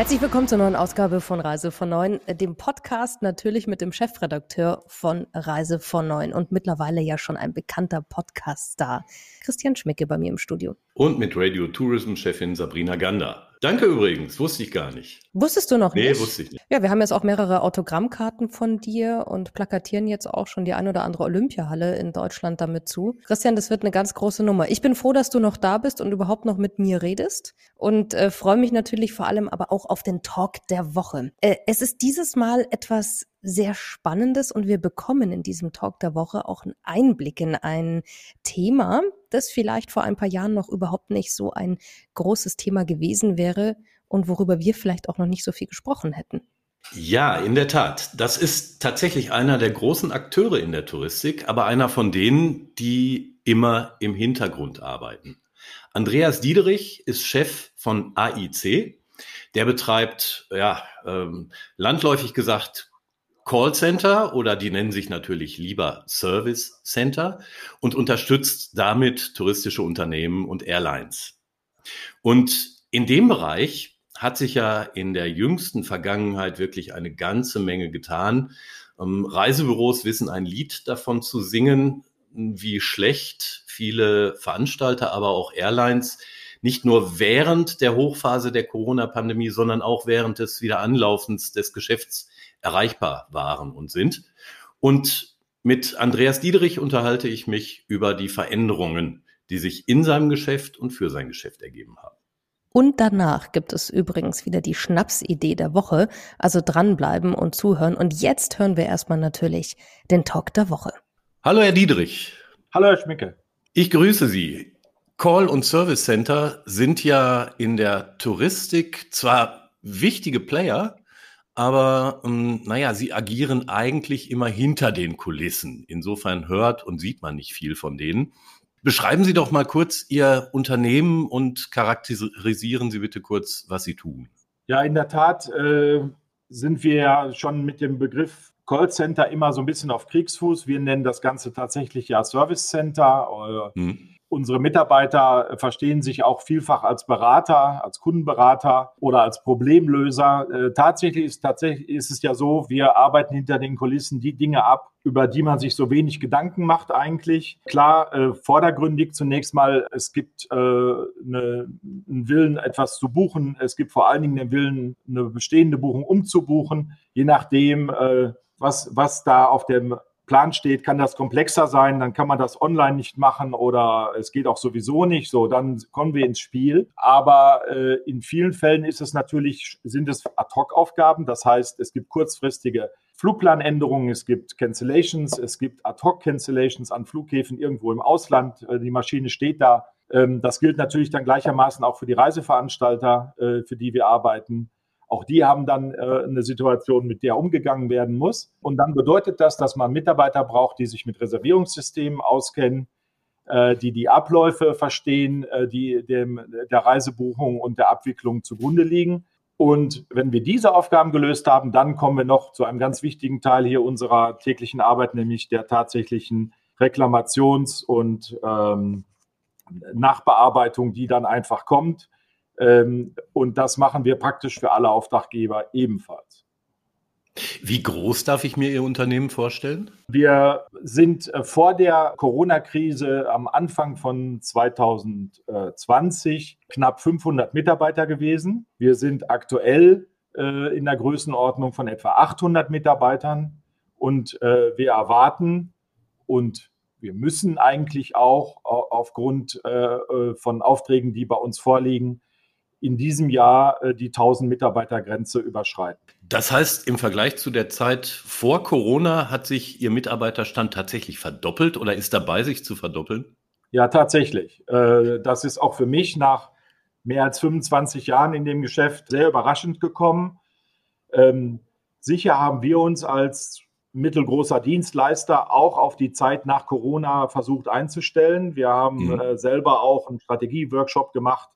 Herzlich willkommen zur neuen Ausgabe von Reise von Neun, dem Podcast natürlich mit dem Chefredakteur von Reise von Neun und mittlerweile ja schon ein bekannter Podcast-Star, Christian Schmicke bei mir im Studio. Und mit Radio Tourism Chefin Sabrina Gander. Danke übrigens, wusste ich gar nicht. Wusstest du noch nee, nicht? Nee, wusste ich nicht. Ja, wir haben jetzt auch mehrere Autogrammkarten von dir und plakatieren jetzt auch schon die ein oder andere Olympiahalle in Deutschland damit zu. Christian, das wird eine ganz große Nummer. Ich bin froh, dass du noch da bist und überhaupt noch mit mir redest und äh, freue mich natürlich vor allem aber auch auf den Talk der Woche. Äh, es ist dieses Mal etwas sehr Spannendes und wir bekommen in diesem Talk der Woche auch einen Einblick in ein Thema, das vielleicht vor ein paar Jahren noch überhaupt nicht so ein großes Thema gewesen wäre und worüber wir vielleicht auch noch nicht so viel gesprochen hätten. Ja, in der Tat. Das ist tatsächlich einer der großen Akteure in der Touristik, aber einer von denen, die immer im Hintergrund arbeiten. Andreas Diederich ist Chef von AIC. Der betreibt, ja, ähm, landläufig gesagt, Callcenter oder die nennen sich natürlich lieber Service Center und unterstützt damit touristische Unternehmen und Airlines. Und in dem Bereich hat sich ja in der jüngsten Vergangenheit wirklich eine ganze Menge getan. Ähm, Reisebüros wissen ein Lied davon zu singen, wie schlecht viele Veranstalter, aber auch Airlines nicht nur während der Hochphase der Corona-Pandemie, sondern auch während des Wiederanlaufens des Geschäfts erreichbar waren und sind. Und mit Andreas Diederich unterhalte ich mich über die Veränderungen, die sich in seinem Geschäft und für sein Geschäft ergeben haben. Und danach gibt es übrigens wieder die Schnapsidee der Woche, also dranbleiben und zuhören. Und jetzt hören wir erstmal natürlich den Talk der Woche. Hallo Herr Diederich. Hallo Herr Schmicke. Ich grüße Sie. Call- und Service Center sind ja in der Touristik zwar wichtige Player, aber ähm, naja, sie agieren eigentlich immer hinter den Kulissen. Insofern hört und sieht man nicht viel von denen. Beschreiben Sie doch mal kurz Ihr Unternehmen und charakterisieren Sie bitte kurz, was Sie tun. Ja, in der Tat äh, sind wir ja schon mit dem Begriff Callcenter immer so ein bisschen auf Kriegsfuß. Wir nennen das Ganze tatsächlich ja Service Center. Äh, hm. Unsere Mitarbeiter verstehen sich auch vielfach als Berater, als Kundenberater oder als Problemlöser. Äh, tatsächlich ist, tatsächlich ist es ja so, wir arbeiten hinter den Kulissen die Dinge ab, über die man sich so wenig Gedanken macht eigentlich. Klar, äh, vordergründig zunächst mal, es gibt äh, eine, einen Willen, etwas zu buchen. Es gibt vor allen Dingen den Willen, eine bestehende Buchung umzubuchen, je nachdem, was, was da auf dem Plan steht, kann das komplexer sein, dann kann man das online nicht machen oder es geht auch sowieso nicht. So, dann kommen wir ins Spiel. Aber äh, in vielen Fällen ist es natürlich, sind es Ad-Hoc-Aufgaben. Das heißt, es gibt kurzfristige Flugplanänderungen, es gibt Cancellations, es gibt Ad-Hoc-Cancellations an Flughäfen irgendwo im Ausland. Äh, die Maschine steht da. Ähm, das gilt natürlich dann gleichermaßen auch für die Reiseveranstalter, äh, für die wir arbeiten. Auch die haben dann äh, eine Situation, mit der umgegangen werden muss. Und dann bedeutet das, dass man Mitarbeiter braucht, die sich mit Reservierungssystemen auskennen, äh, die die Abläufe verstehen, äh, die dem, der Reisebuchung und der Abwicklung zugrunde liegen. Und wenn wir diese Aufgaben gelöst haben, dann kommen wir noch zu einem ganz wichtigen Teil hier unserer täglichen Arbeit, nämlich der tatsächlichen Reklamations- und ähm, Nachbearbeitung, die dann einfach kommt. Ähm, und das machen wir praktisch für alle Auftraggeber ebenfalls. Wie groß darf ich mir Ihr Unternehmen vorstellen? Wir sind äh, vor der Corona-Krise am Anfang von 2020 knapp 500 Mitarbeiter gewesen. Wir sind aktuell äh, in der Größenordnung von etwa 800 Mitarbeitern und äh, wir erwarten und wir müssen eigentlich auch aufgrund von Aufträgen, die bei uns vorliegen, in diesem Jahr äh, die 1000 Mitarbeitergrenze überschreiten. Das heißt, im Vergleich zu der Zeit vor Corona hat sich Ihr Mitarbeiterstand tatsächlich verdoppelt oder ist dabei, sich zu verdoppeln? Ja, tatsächlich. Äh, das ist auch für mich nach mehr als 25 Jahren in dem Geschäft sehr überraschend gekommen. Ähm, sicher haben wir uns als mittelgroßer Dienstleister auch auf die Zeit nach Corona versucht einzustellen. Wir haben mhm. Äh, selber auch einen Strategieworkshop gemacht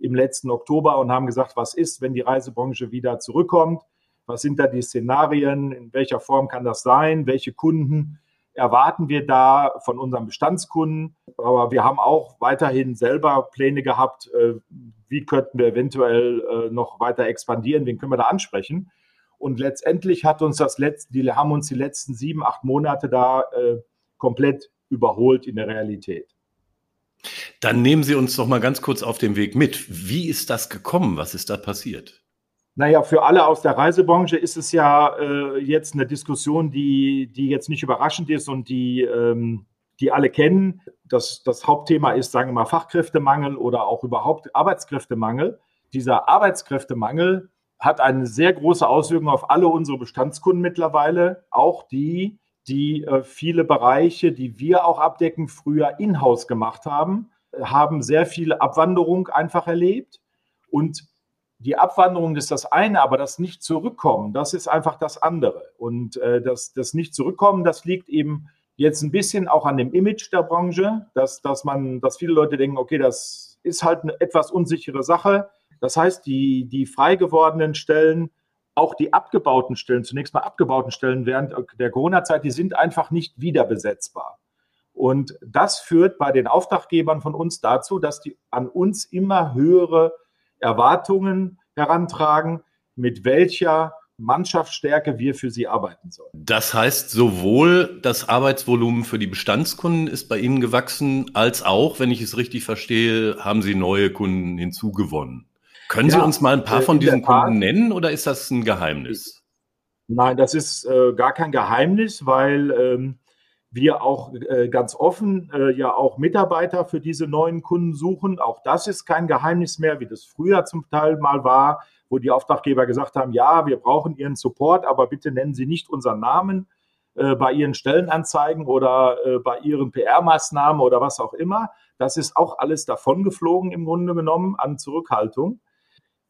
im letzten Oktober und haben gesagt, was ist, wenn die Reisebranche wieder zurückkommt? Was sind da die Szenarien? In welcher Form kann das sein? Welche Kunden erwarten wir da von unseren Bestandskunden? Aber wir haben auch weiterhin selber Pläne gehabt, äh, wie könnten wir eventuell äh, noch weiter expandieren, wen können wir da ansprechen? Und letztendlich hat uns das letzte, die haben uns die letzten sieben, acht Monate da äh, komplett überholt in der Realität. Dann nehmen Sie uns doch mal ganz kurz auf den Weg mit. Wie ist das gekommen? Was ist da passiert? Naja, für alle aus der Reisebranche ist es ja äh, jetzt eine Diskussion, die, die jetzt nicht überraschend ist und die, ähm, die alle kennen. Das, das Hauptthema ist, sagen wir mal, Fachkräftemangel oder auch überhaupt Arbeitskräftemangel. Dieser Arbeitskräftemangel hat eine sehr große Auswirkung auf alle unsere Bestandskunden mittlerweile, auch die, die äh, viele Bereiche, die wir auch abdecken, früher in-house gemacht haben, haben sehr viel Abwanderung einfach erlebt. Und die Abwanderung ist das eine, aber das Nicht-Zurückkommen, das ist einfach das andere. Und äh, das, das Nicht-Zurückkommen, das liegt eben jetzt ein bisschen auch an dem Image der Branche, dass, dass man, dass viele Leute denken, okay, das ist halt eine etwas unsichere Sache. Das heißt, die, die frei gewordenen Stellen, auch die abgebauten Stellen, zunächst mal abgebauten Stellen während der Corona-Zeit, die sind einfach nicht wieder besetzbar. Und das führt bei den Auftraggebern von uns dazu, dass die an uns immer höhere Erwartungen herantragen, mit welcher Mannschaftsstärke wir für sie arbeiten sollen. Das heißt, sowohl das Arbeitsvolumen für die Bestandskunden ist bei Ihnen gewachsen, als auch, wenn ich es richtig verstehe, haben Sie neue Kunden hinzugewonnen. Können ja, Sie uns mal ein paar äh, von diesen Kunden nennen oder ist das ein Geheimnis? Nein, das ist äh, gar kein Geheimnis, weil ähm, wir auch äh, ganz offen äh, ja auch Mitarbeiter für diese neuen Kunden suchen. Auch das ist kein Geheimnis mehr, wie das früher zum Teil mal war, wo die Auftraggeber gesagt haben, ja, wir brauchen Ihren Support, aber bitte nennen Sie nicht unseren Namen äh, bei Ihren Stellenanzeigen oder äh, bei Ihren PR-Maßnahmen oder was auch immer. Das ist auch alles davongeflogen im Grunde genommen an Zurückhaltung.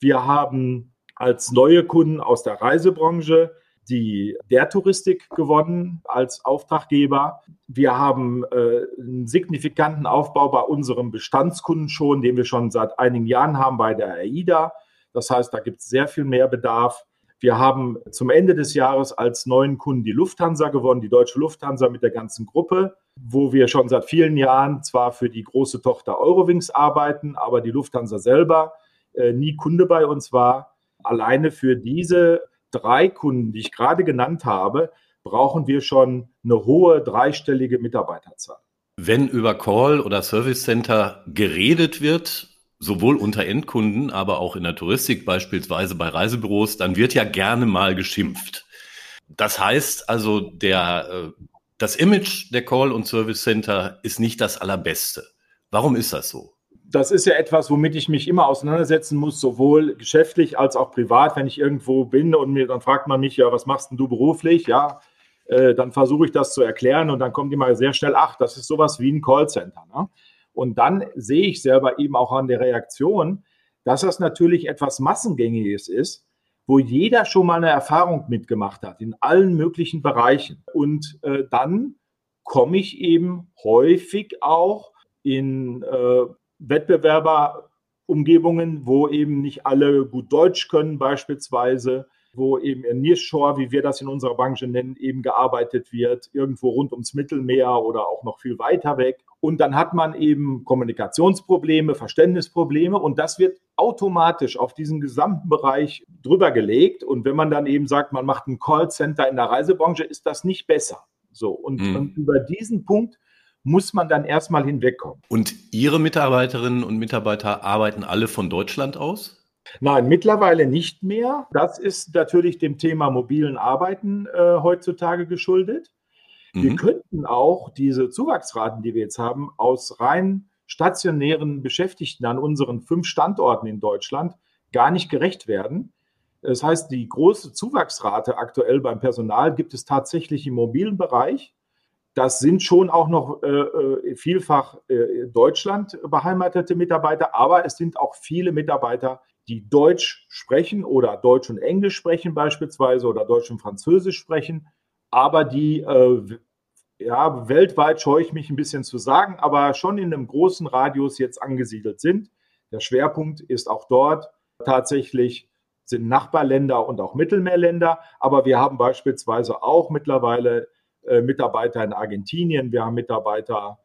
Wir haben als neue Kunden aus der Reisebranche die der Touristik gewonnen als Auftraggeber. Wir haben äh, einen signifikanten Aufbau bei unserem Bestandskunden schon, den wir schon seit einigen Jahren haben bei der AIDA. Das heißt, da gibt es sehr viel mehr Bedarf. Wir haben zum Ende des Jahres als neuen Kunden die Lufthansa gewonnen, die deutsche Lufthansa mit der ganzen Gruppe, wo wir schon seit vielen Jahren zwar für die große Tochter Eurowings arbeiten, aber die Lufthansa selber äh, nie Kunde bei uns war. Alleine für diese drei Kunden, die ich gerade genannt habe, brauchen wir schon eine hohe dreistellige Mitarbeiterzahl. Wenn über Call oder Service Center geredet wird, sowohl unter Endkunden, aber auch in der Touristik, beispielsweise bei Reisebüros, dann wird ja gerne mal geschimpft. Das heißt also, der, äh, das Image der Call- und Service Center ist nicht das allerbeste. Warum ist das so? Das ist ja etwas, womit ich mich immer auseinandersetzen muss, sowohl geschäftlich als auch privat, wenn ich irgendwo bin und mir dann fragt man mich, ja, was machst denn du beruflich? Ja, äh, dann versuche ich das zu erklären und dann kommt immer sehr schnell, ach, das ist sowas wie ein Callcenter. Ne? Und dann sehe ich selber eben auch an der Reaktion, dass das natürlich etwas Massengängiges ist, wo jeder schon mal eine Erfahrung mitgemacht hat, in allen möglichen Bereichen. Und äh, dann komme ich eben häufig auch in äh, Wettbewerberumgebungen, wo eben nicht alle gut Deutsch können beispielsweise, wo eben in Nearshore, wie wir das in unserer Branche nennen, eben gearbeitet wird, irgendwo rund ums Mittelmeer oder auch noch viel weiter weg. Und dann hat man eben Kommunikationsprobleme, Verständnisprobleme und das wird automatisch auf diesen gesamten Bereich drüber gelegt. Und wenn man dann eben sagt, man macht ein Callcenter in der Reisebranche, ist das nicht besser. So, und, mhm. und über diesen Punkt muss man dann erstmal hinwegkommen. Und Ihre Mitarbeiterinnen und Mitarbeiter arbeiten alle von Deutschland aus? Nein, mittlerweile nicht mehr. Das ist natürlich dem Thema mobilen Arbeiten äh, heutzutage geschuldet. Mhm. Wir könnten auch diese Zuwachsraten, die wir jetzt haben, aus rein stationären Beschäftigten an unseren fünf Standorten in Deutschland gar nicht gerecht werden. Das heißt, die große Zuwachsrate aktuell beim Personal gibt es tatsächlich im mobilen Bereich. Das sind schon auch noch äh, äh, vielfach äh, Deutschland beheimatete Mitarbeiter, aber es sind auch viele Mitarbeiter, die Deutsch sprechen oder Deutsch und Englisch sprechen beispielsweise oder Deutsch und Französisch sprechen, aber die äh, ja, weltweit scheue ich mich ein bisschen zu sagen, aber schon in einem großen Radius jetzt angesiedelt sind. Der Schwerpunkt ist auch dort tatsächlich sind Nachbarländer und auch Mittelmeerländer. Aber wir haben beispielsweise auch mittlerweile Mitarbeiter in Argentinien, wir haben Mitarbeiter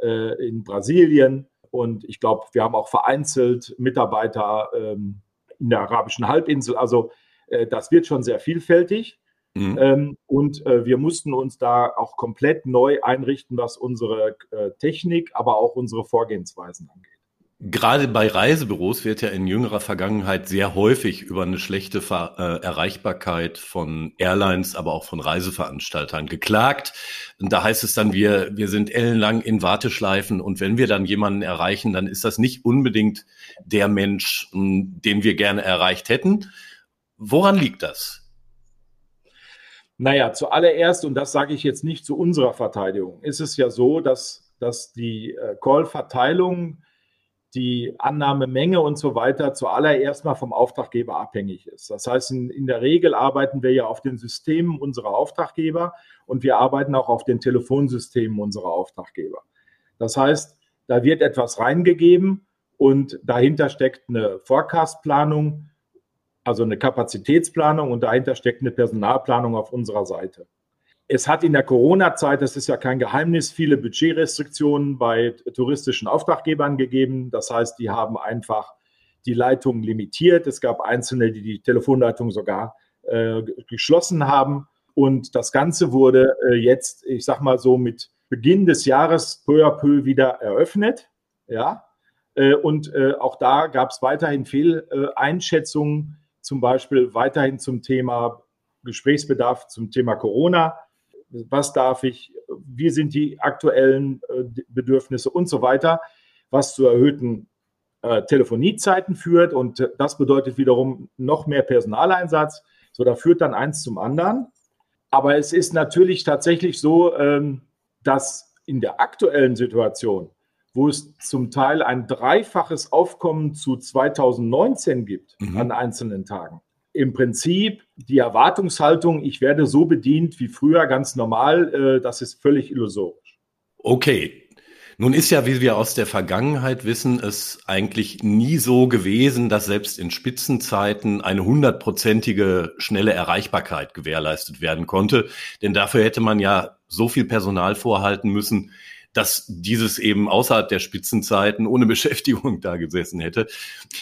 äh, in Brasilien und ich glaube, wir haben auch vereinzelt Mitarbeiter ähm, in der arabischen Halbinsel. Also äh, das wird schon sehr vielfältig. Mhm. Ähm, und äh, wir mussten uns da auch komplett neu einrichten, was unsere äh, Technik, aber auch unsere Vorgehensweisen angeht. Gerade bei Reisebüros wird ja in jüngerer Vergangenheit sehr häufig über eine schlechte Ver äh, Erreichbarkeit von Airlines, aber auch von Reiseveranstaltern geklagt. Und da heißt es dann, wir, wir sind ellenlang in Warteschleifen und wenn wir dann jemanden erreichen, dann ist das nicht unbedingt der Mensch, den wir gerne erreicht hätten. Woran liegt das? Naja, zuallererst, und das sage ich jetzt nicht zu unserer Verteidigung, ist es ja so, dass, dass die äh, Call-Verteilung die Annahmemenge und so weiter zuallererst mal vom Auftraggeber abhängig ist. Das heißt, in, in, der Regel arbeiten wir ja auf den Systemen unserer Auftraggeber und wir arbeiten auch auf den Telefonsystemen unserer Auftraggeber. Das heißt, da wird etwas reingegeben und dahinter steckt eine Forecast-Planung, also eine Kapazitätsplanung und dahinter steckt eine Personalplanung auf unserer Seite. Es hat in der Corona-Zeit, das ist ja kein Geheimnis, viele Budgetrestriktionen bei touristischen Auftraggebern gegeben. Das heißt, die haben einfach die Leitungen limitiert. Es gab Einzelne, die die Telefonleitung sogar äh, geschlossen haben. Und das Ganze wurde äh, jetzt, ich sag mal so, mit Beginn des Jahres peu à peu wieder eröffnet. Ja. Äh, und äh, auch da gab es weiterhin Fehleinschätzungen, zum Beispiel weiterhin zum Thema Gesprächsbedarf zum Thema Corona was darf ich, wie sind die aktuellen äh, Bedürfnisse und so weiter, was zu erhöhten äh, Telefoniezeiten führt. Und das bedeutet wiederum noch mehr Personaleinsatz. So, da führt dann eins zum anderen. Aber es ist natürlich tatsächlich so, ähm, dass in der aktuellen Situation, wo es zum Teil ein dreifaches Aufkommen zu 2019 gibt mhm. an einzelnen Tagen, im Prinzip die Erwartungshaltung, ich werde so bedient wie früher ganz normal, äh, das ist völlig illusorisch. Okay. Nun ist ja, wie wir aus der Vergangenheit wissen, es eigentlich nie so gewesen, dass selbst in Spitzenzeiten eine hundertprozentige schnelle Erreichbarkeit gewährleistet werden konnte. Denn dafür hätte man ja so viel Personal vorhalten müssen, dass dieses eben außerhalb der Spitzenzeiten ohne Beschäftigung da gesessen hätte.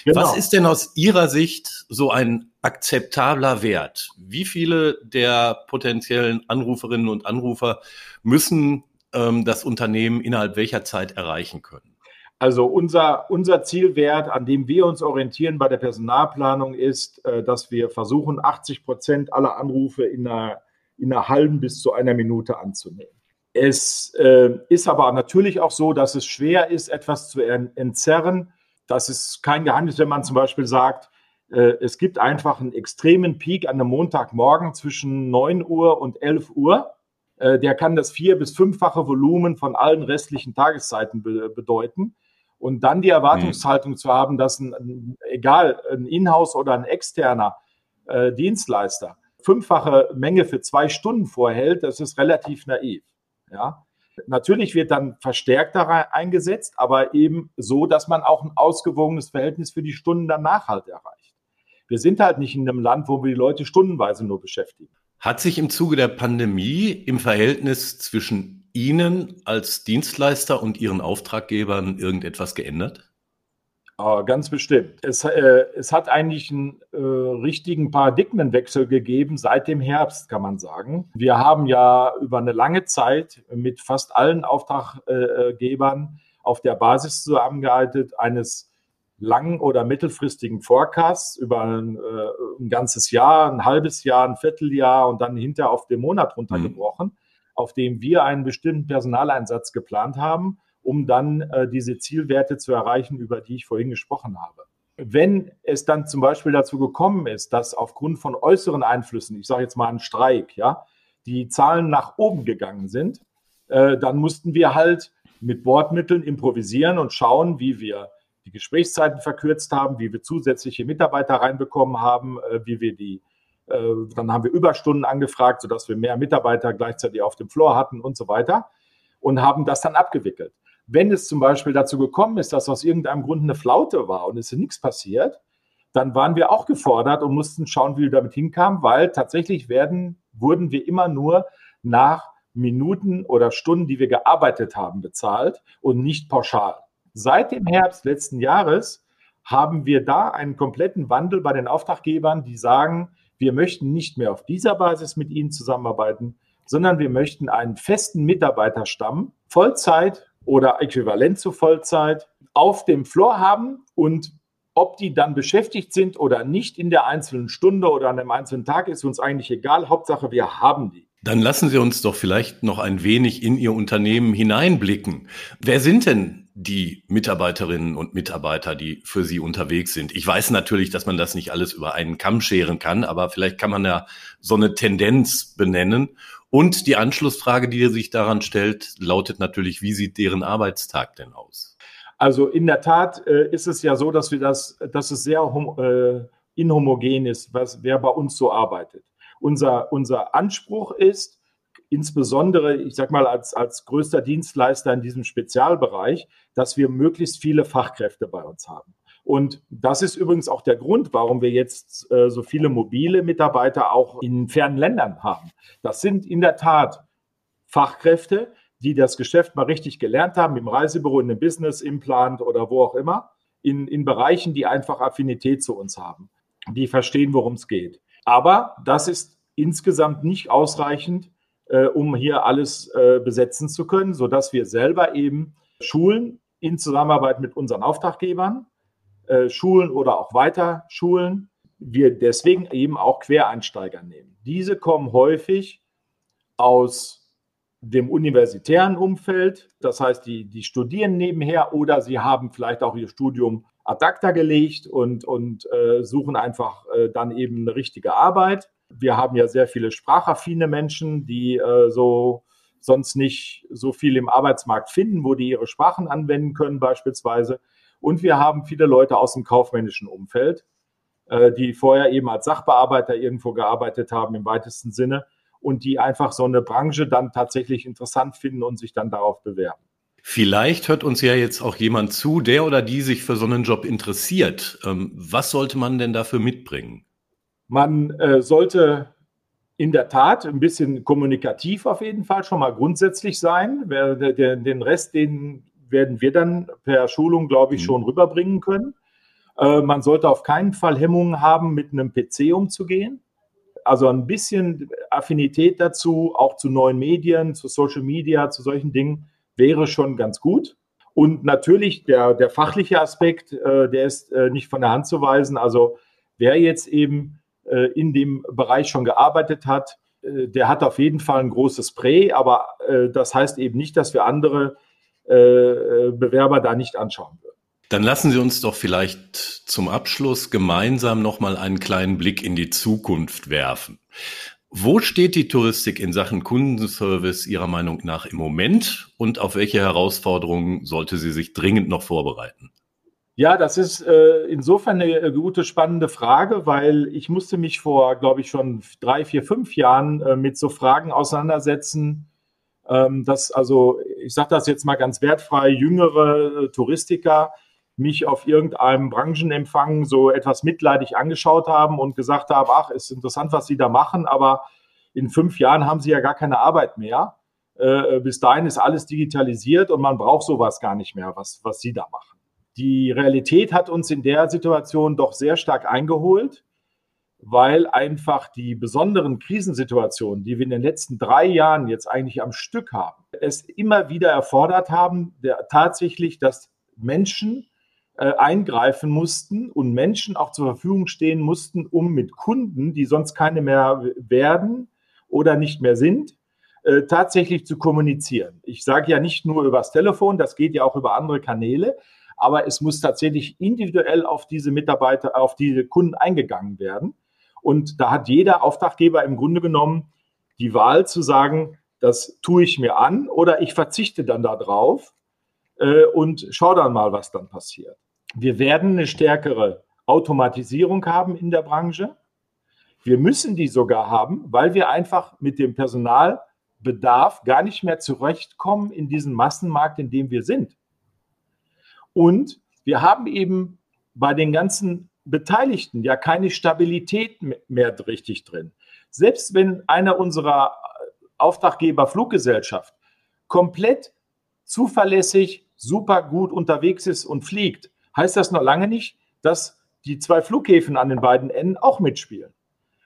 Genau. Was ist denn aus Ihrer Sicht so ein akzeptabler Wert? Wie viele der potenziellen Anruferinnen und Anrufer müssen ähm, das Unternehmen innerhalb welcher Zeit erreichen können? Also unser, unser Zielwert, an dem wir uns orientieren bei der Personalplanung, ist, äh, dass wir versuchen, 80 Prozent aller Anrufe in einer, in einer halben bis zu einer Minute anzunehmen. Es äh, ist aber natürlich auch so, dass es schwer ist, etwas zu entzerren. Das ist kein Geheimnis, wenn man zum Beispiel sagt, äh, es gibt einfach einen extremen Peak an einem Montagmorgen zwischen 9 Uhr und 11 Uhr. Äh, der kann das vier- bis fünffache Volumen von allen restlichen Tageszeiten be bedeuten. Und dann die Erwartungshaltung mhm. zu haben, dass ein, egal, ein Inhouse oder ein externer äh, Dienstleister fünffache Menge für zwei Stunden vorhält, das ist relativ naiv. Ja. Natürlich wird dann verstärkt eingesetzt, aber eben so, dass man auch ein ausgewogenes Verhältnis für die Stunden danach halt erreicht. Wir sind halt nicht in einem Land, wo wir die Leute stundenweise nur beschäftigen. Hat sich im Zuge der Pandemie im Verhältnis zwischen Ihnen als Dienstleister und Ihren Auftraggebern irgendetwas geändert? Ah, ganz bestimmt. Es, äh, es hat eigentlich einen äh, richtigen Paradigmenwechsel gegeben seit dem Herbst, kann man sagen. Wir haben ja über eine lange Zeit mit fast allen Auftraggebern auf der Basis zusammengearbeitet eines langen oder mittelfristigen Forecasts über ein, äh, ein, ganzes Jahr, ein halbes Jahr, ein Vierteljahr und dann hinter auf den Monat runtergebrochen, mhm. auf dem wir einen bestimmten Personaleinsatz geplant haben um dann äh, diese Zielwerte zu erreichen, über die ich vorhin gesprochen habe. Wenn es dann zum Beispiel dazu gekommen ist, dass aufgrund von äußeren Einflüssen, ich sage jetzt mal einen Streik, ja, die Zahlen nach oben gegangen sind, äh, dann mussten wir halt mit Bordmitteln improvisieren und schauen, wie wir die Gesprächszeiten verkürzt haben, wie wir zusätzliche Mitarbeiter reinbekommen haben, äh, wie wir die, äh, dann haben wir Überstunden angefragt, sodass wir mehr Mitarbeiter gleichzeitig auf dem Floor hatten und so weiter und haben das dann abgewickelt. Wenn es zum Beispiel dazu gekommen ist, dass aus irgendeinem Grund eine Flaute war und es ist nichts passiert, dann waren wir auch gefordert und mussten schauen, wie wir damit hinkamen, weil tatsächlich werden, wurden wir immer nur nach Minuten oder Stunden, die wir gearbeitet haben, bezahlt und nicht pauschal. Seit dem Herbst letzten Jahres haben wir da einen kompletten Wandel bei den Auftraggebern, die sagen, wir möchten nicht mehr auf dieser Basis mit ihnen zusammenarbeiten, sondern wir möchten einen festen Mitarbeiterstamm, Vollzeit oder äquivalent zu Vollzeit, auf dem Floor haben und ob die dann beschäftigt sind oder nicht in der einzelnen Stunde oder an einem einzelnen Tag, ist uns eigentlich egal. Hauptsache, wir haben die. Dann lassen Sie uns doch vielleicht noch ein wenig in Ihr Unternehmen hineinblicken. Wer sind denn die Mitarbeiterinnen und Mitarbeiter, die für Sie unterwegs sind? Ich weiß natürlich, dass man das nicht alles über einen Kamm scheren kann, aber vielleicht kann man ja so eine Tendenz benennen. Und die Anschlussfrage, die sich daran stellt, lautet natürlich, wie sieht deren Arbeitstag denn aus? Also in der Tat äh, ist es ja so, dass wir das, dass es sehr äh, inhomogen ist, was, wer bei uns so arbeitet. Unser, unser Anspruch ist, insbesondere, ich sage mal, als, als größter Dienstleister in diesem Spezialbereich, dass wir möglichst viele Fachkräfte bei uns haben. Und das ist übrigens auch der Grund, warum wir jetzt äh, so viele mobile Mitarbeiter auch in fernen Ländern haben. Das sind in der Tat Fachkräfte, die das Geschäft mal richtig gelernt haben, im Reisebüro, in einem Business, im Plant oder wo auch immer, in, in Bereichen, die einfach Affinität zu uns haben, die verstehen, worum es geht. Aber das ist insgesamt nicht ausreichend, äh, um hier alles äh, besetzen zu können, sodass wir selber eben Schulen in Zusammenarbeit mit unseren Auftraggebern, äh, Schulen oder auch weiter Schulen, wir deswegen eben auch Quereinsteiger nehmen. Diese kommen häufig aus dem universitären Umfeld, das heißt, die, die studieren nebenher oder sie haben vielleicht auch ihr Studium ad acta gelegt und, und äh, suchen einfach äh, dann eben eine richtige Arbeit. Wir haben ja sehr viele sprachaffine Menschen, die äh, so sonst nicht so viel im Arbeitsmarkt finden, wo die ihre Sprachen anwenden können beispielsweise. Und wir haben viele Leute aus dem kaufmännischen Umfeld, äh, die vorher eben als Sachbearbeiter irgendwo gearbeitet haben im weitesten Sinne und die einfach so eine Branche dann tatsächlich interessant finden und sich dann darauf bewerben. Vielleicht hört uns ja jetzt auch jemand zu, der oder die sich für so einen Job interessiert. Ähm, was sollte man denn dafür mitbringen? Man äh, sollte in der Tat ein bisschen kommunikativ auf jeden Fall schon mal grundsätzlich sein. Den Rest, den werden wir dann per Schulung, glaube ich, mhm. schon rüberbringen können. Äh, man sollte auf keinen Fall Hemmungen haben, mit einem PC umzugehen. Also ein bisschen Affinität dazu, auch zu neuen Medien, zu Social Media, zu solchen Dingen, wäre schon ganz gut. Und natürlich der, der fachliche Aspekt, äh, der ist äh, nicht von der Hand zu weisen. Also wer jetzt eben äh, in dem Bereich schon gearbeitet hat, äh, der hat auf jeden Fall ein großes Prä, aber äh, das heißt eben nicht, dass wir andere Bewerber da nicht anschauen würden. Dann lassen Sie uns doch vielleicht zum Abschluss gemeinsam nochmal einen kleinen Blick in die Zukunft werfen. Wo steht die Touristik in Sachen Kundenservice Ihrer Meinung nach im Moment und auf welche Herausforderungen sollte sie sich dringend noch vorbereiten? Ja, das ist äh, insofern eine äh, gute, spannende Frage, weil ich musste mich vor, glaube ich, schon drei, vier, fünf Jahren äh, mit so Fragen auseinandersetzen, ähm, dass also, ich sage das jetzt mal ganz wertfrei, jüngere äh, Touristiker mich auf irgendeinem Branchenempfang so etwas mitleidig angeschaut haben und gesagt haben, ach, ist interessant, was Sie da machen, aber in fünf Jahren haben Sie ja gar keine Arbeit mehr. Äh, bis dahin ist alles digitalisiert und man braucht sowas gar nicht mehr, was, was Sie da machen. Die Realität hat uns in der Situation doch sehr stark eingeholt, weil einfach die besonderen Krisensituationen, die wir in den letzten drei Jahren jetzt eigentlich am Stück haben, es immer wieder erfordert haben, der, tatsächlich, dass Menschen äh, eingreifen mussten und Menschen auch zur Verfügung stehen mussten, um mit Kunden, die sonst keine mehr werden oder nicht mehr sind, äh, tatsächlich zu kommunizieren. Ich sage ja nicht nur übers Telefon, das geht ja auch über andere Kanäle, aber es muss tatsächlich individuell auf diese Mitarbeiter, auf diese Kunden eingegangen werden. Und da hat jeder Auftraggeber im Grunde genommen die Wahl zu sagen, das tue ich mir an oder ich verzichte dann darauf äh, und schaue dann mal, was dann passiert. Wir werden eine stärkere Automatisierung haben in der Branche. Wir müssen die sogar haben, weil wir einfach mit dem Personalbedarf gar nicht mehr zurechtkommen in diesem Massenmarkt, in dem wir sind. Und wir haben eben bei den ganzen Beteiligten ja keine Stabilität mehr richtig drin. Selbst wenn einer unserer Auftraggeber Fluggesellschaft komplett zuverlässig, super gut unterwegs ist und fliegt, heißt das noch lange nicht, dass die zwei Flughäfen an den beiden Enden auch mitspielen.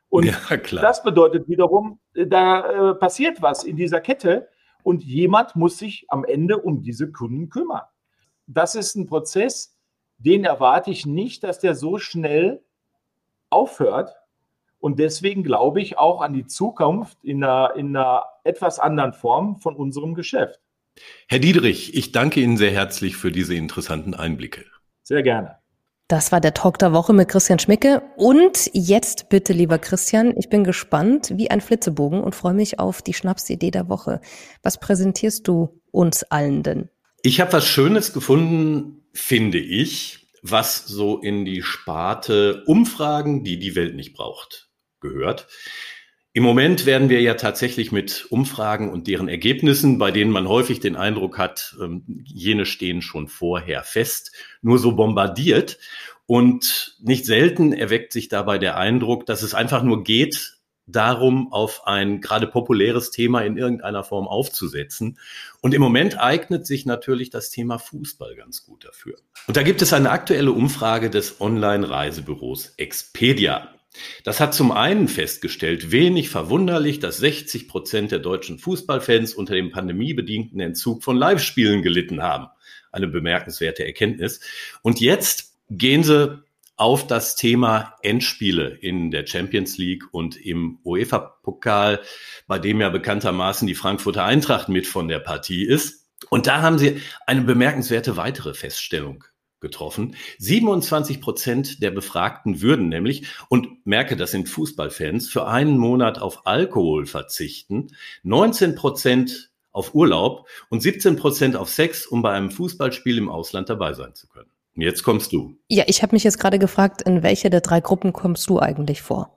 Und ja, das bedeutet wiederum, da äh, passiert was in dieser Kette und jemand muss sich am Ende um diese Kunden kümmern. Das ist ein Prozess, den erwarte ich nicht, dass der so schnell aufhört. Und deswegen glaube ich auch an die Zukunft in einer, in einer etwas anderen Form von unserem Geschäft. Herr Diedrich, ich danke Ihnen sehr herzlich für diese interessanten Einblicke. Sehr gerne. Das war der Talk der Woche mit Christian Schmicke. Und jetzt bitte, lieber Christian, ich bin gespannt wie ein Flitzebogen und freue mich auf die Schnapsidee der Woche. Was präsentierst du uns allen denn? Ich habe was Schönes gefunden, finde ich, was so in die Sparte Umfragen, die die Welt nicht braucht, gehört. Im Moment werden wir ja tatsächlich mit Umfragen und deren Ergebnissen, bei denen man häufig den Eindruck hat, ähm, jene stehen schon vorher fest, nur so bombardiert. Und nicht selten erweckt sich dabei der Eindruck, dass es einfach nur geht, darum, auf ein gerade populäres Thema in irgendeiner Form aufzusetzen. Und im Moment eignet sich natürlich das Thema Fußball ganz gut dafür. Und da gibt es eine aktuelle Umfrage des Online-Reisebüros Expedia. Das hat zum einen festgestellt, wenig verwunderlich, dass 60 Prozent der deutschen Fußballfans unter dem pandemiebedingten Entzug von Live-Spielen gelitten haben. Eine bemerkenswerte Erkenntnis. Und jetzt gehen sie auf das Thema Endspiele in der Champions League und im UEFA-Pokal, bei dem ja bekanntermaßen die Frankfurter Eintracht mit von der Partie ist. Und da haben sie eine bemerkenswerte weitere Feststellung getroffen. 27 Prozent der Befragten würden nämlich, und merke, das sind Fußballfans, für einen Monat auf Alkohol verzichten, 19 Prozent auf Urlaub und 17 Prozent auf Sex, um bei einem Fußballspiel im Ausland dabei sein zu können. Jetzt kommst du. Ja, ich habe mich jetzt gerade gefragt, in welche der drei Gruppen kommst du eigentlich vor?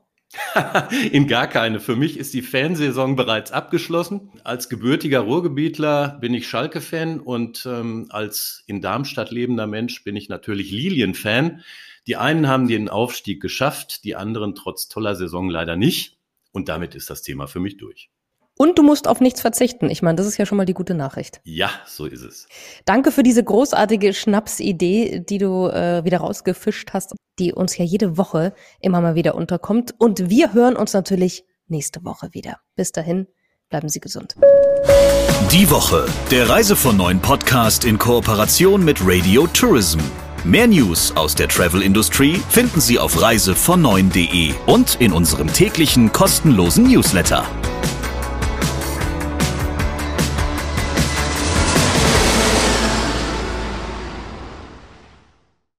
In gar keine. Für mich ist die Fansaison bereits abgeschlossen. Als gebürtiger Ruhrgebietler bin ich Schalke-Fan und ähm, als in Darmstadt lebender Mensch bin ich natürlich Lilien-Fan. Die einen haben den Aufstieg geschafft, die anderen trotz toller Saison leider nicht. Und damit ist das Thema für mich durch. Und du musst auf nichts verzichten. Ich meine, das ist ja schon mal die gute Nachricht. Ja, so ist es. Danke für diese großartige Schnapsidee, die du äh, wieder rausgefischt hast, die uns ja jede Woche immer mal wieder unterkommt. Und wir hören uns natürlich nächste Woche wieder. Bis dahin, bleiben Sie gesund. Die Woche, der Reise von neuen Podcast in Kooperation mit Radio Tourism. Mehr News aus der Travel Industry finden Sie auf reisevon9.de und in unserem täglichen kostenlosen Newsletter.